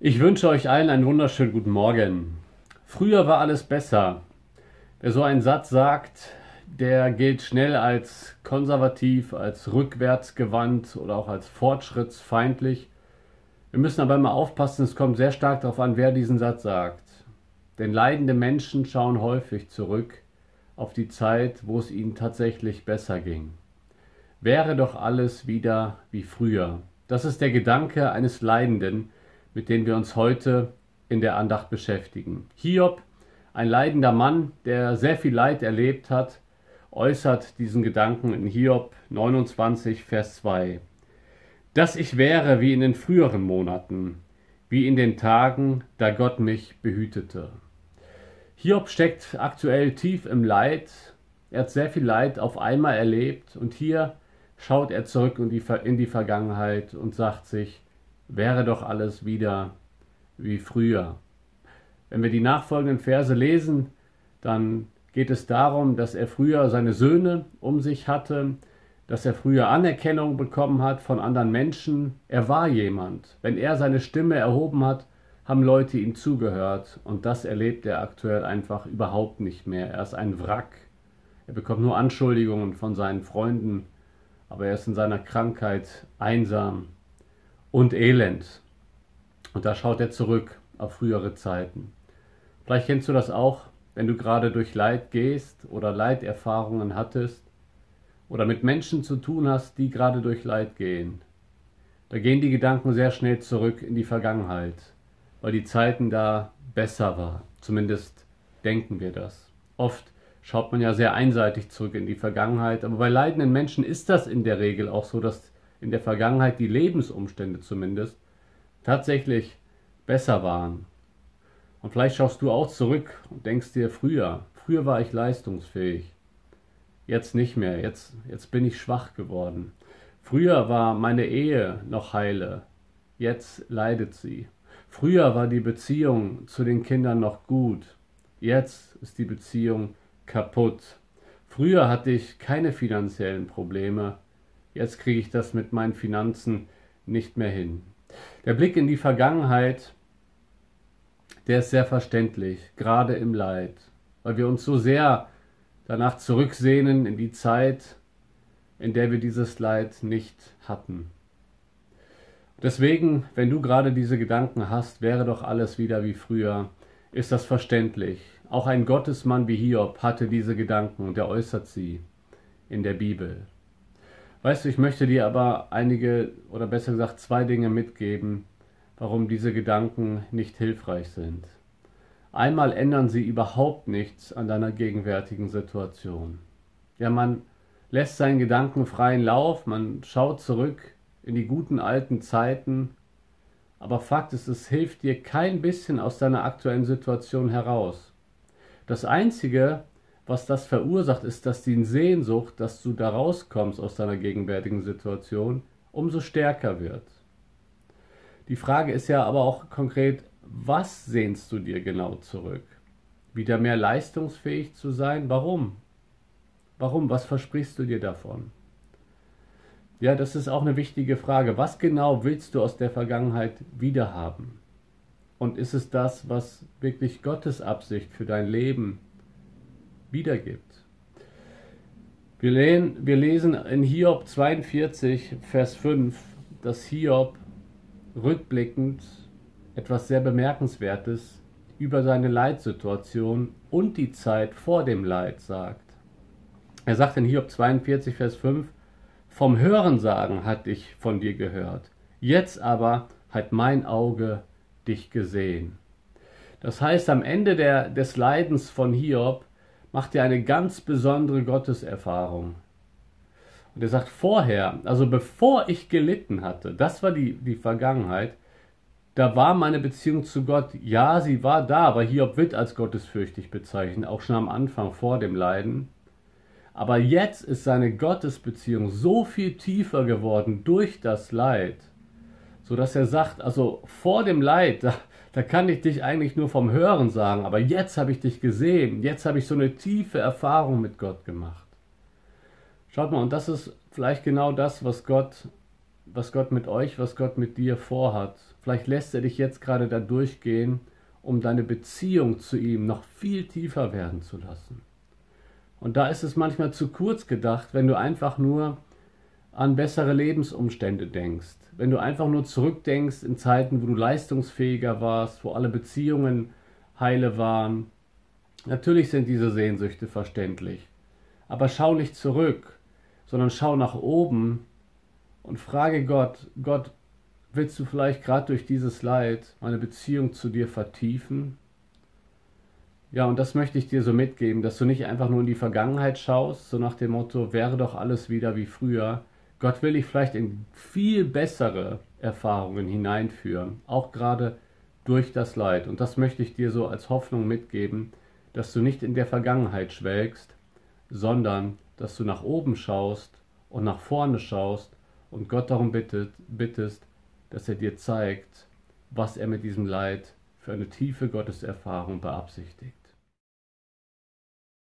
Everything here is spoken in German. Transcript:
Ich wünsche euch allen einen wunderschönen guten Morgen. Früher war alles besser. Wer so einen Satz sagt, der gilt schnell als konservativ, als rückwärtsgewandt oder auch als fortschrittsfeindlich. Wir müssen aber immer aufpassen, es kommt sehr stark darauf an, wer diesen Satz sagt. Denn leidende Menschen schauen häufig zurück auf die Zeit, wo es ihnen tatsächlich besser ging. Wäre doch alles wieder wie früher. Das ist der Gedanke eines Leidenden, mit denen wir uns heute in der Andacht beschäftigen. Hiob, ein leidender Mann, der sehr viel Leid erlebt hat, äußert diesen Gedanken in Hiob 29, Vers 2. Dass ich wäre wie in den früheren Monaten, wie in den Tagen, da Gott mich behütete. Hiob steckt aktuell tief im Leid. Er hat sehr viel Leid auf einmal erlebt und hier schaut er zurück in die, in die Vergangenheit und sagt sich, wäre doch alles wieder wie früher. Wenn wir die nachfolgenden Verse lesen, dann geht es darum, dass er früher seine Söhne um sich hatte, dass er früher Anerkennung bekommen hat von anderen Menschen. Er war jemand. Wenn er seine Stimme erhoben hat, haben Leute ihm zugehört und das erlebt er aktuell einfach überhaupt nicht mehr. Er ist ein Wrack. Er bekommt nur Anschuldigungen von seinen Freunden, aber er ist in seiner Krankheit einsam und Elend. Und da schaut er zurück auf frühere Zeiten. Vielleicht kennst du das auch, wenn du gerade durch Leid gehst oder Leiterfahrungen hattest oder mit Menschen zu tun hast, die gerade durch Leid gehen. Da gehen die Gedanken sehr schnell zurück in die Vergangenheit, weil die Zeiten da besser waren. Zumindest denken wir das. Oft schaut man ja sehr einseitig zurück in die Vergangenheit, aber bei leidenden Menschen ist das in der Regel auch so, dass in der Vergangenheit die Lebensumstände zumindest tatsächlich besser waren. Und vielleicht schaust du auch zurück und denkst dir, früher, früher war ich leistungsfähig. Jetzt nicht mehr, jetzt, jetzt bin ich schwach geworden. Früher war meine Ehe noch heile, jetzt leidet sie. Früher war die Beziehung zu den Kindern noch gut, jetzt ist die Beziehung kaputt. Früher hatte ich keine finanziellen Probleme, jetzt kriege ich das mit meinen Finanzen nicht mehr hin. Der Blick in die Vergangenheit, der ist sehr verständlich, gerade im Leid, weil wir uns so sehr danach zurücksehnen in die Zeit, in der wir dieses Leid nicht hatten. Deswegen, wenn du gerade diese Gedanken hast, wäre doch alles wieder wie früher, ist das verständlich. Auch ein Gottesmann wie Hiob hatte diese Gedanken und er äußert sie in der Bibel. Weißt du, ich möchte dir aber einige oder besser gesagt zwei Dinge mitgeben, warum diese Gedanken nicht hilfreich sind. Einmal ändern sie überhaupt nichts an deiner gegenwärtigen Situation. Ja, man lässt seinen Gedanken freien Lauf, man schaut zurück in die guten alten Zeiten, aber Fakt ist, es hilft dir kein bisschen aus deiner aktuellen Situation heraus. Das Einzige, was das verursacht, ist, dass die Sehnsucht, dass du da rauskommst aus deiner gegenwärtigen Situation, umso stärker wird. Die Frage ist ja aber auch konkret, was sehnst du dir genau zurück? Wieder mehr leistungsfähig zu sein? Warum? Warum? Was versprichst du dir davon? Ja, das ist auch eine wichtige Frage. Was genau willst du aus der Vergangenheit wiederhaben? Und ist es das, was wirklich Gottes Absicht für dein Leben wiedergibt. Wir, lesen, wir lesen in Hiob 42, Vers 5, dass Hiob rückblickend etwas sehr Bemerkenswertes über seine Leitsituation und die Zeit vor dem Leid sagt. Er sagt in Hiob 42, Vers 5, Vom Hörensagen hat ich von dir gehört, jetzt aber hat mein Auge dich gesehen. Das heißt, am Ende der, des Leidens von Hiob macht er eine ganz besondere Gotteserfahrung. Und er sagt vorher, also bevor ich gelitten hatte, das war die, die Vergangenheit, da war meine Beziehung zu Gott, ja, sie war da, aber Hiob wird als gottesfürchtig bezeichnet, auch schon am Anfang vor dem Leiden. Aber jetzt ist seine Gottesbeziehung so viel tiefer geworden durch das Leid, so dass er sagt, also vor dem Leid, da, da kann ich dich eigentlich nur vom Hören sagen, aber jetzt habe ich dich gesehen, jetzt habe ich so eine tiefe Erfahrung mit Gott gemacht. Schaut mal, und das ist vielleicht genau das, was Gott was Gott mit euch, was Gott mit dir vorhat. Vielleicht lässt er dich jetzt gerade da durchgehen, um deine Beziehung zu ihm noch viel tiefer werden zu lassen. Und da ist es manchmal zu kurz gedacht, wenn du einfach nur an bessere Lebensumstände denkst, wenn du einfach nur zurückdenkst in Zeiten, wo du leistungsfähiger warst, wo alle Beziehungen heile waren. Natürlich sind diese Sehnsüchte verständlich, aber schau nicht zurück, sondern schau nach oben und frage Gott, Gott, willst du vielleicht gerade durch dieses Leid meine Beziehung zu dir vertiefen? Ja, und das möchte ich dir so mitgeben, dass du nicht einfach nur in die Vergangenheit schaust, so nach dem Motto, wäre doch alles wieder wie früher. Gott will dich vielleicht in viel bessere Erfahrungen hineinführen, auch gerade durch das Leid. Und das möchte ich dir so als Hoffnung mitgeben, dass du nicht in der Vergangenheit schwelgst, sondern dass du nach oben schaust und nach vorne schaust und Gott darum bittet, bittest, dass er dir zeigt, was er mit diesem Leid für eine tiefe Gotteserfahrung beabsichtigt.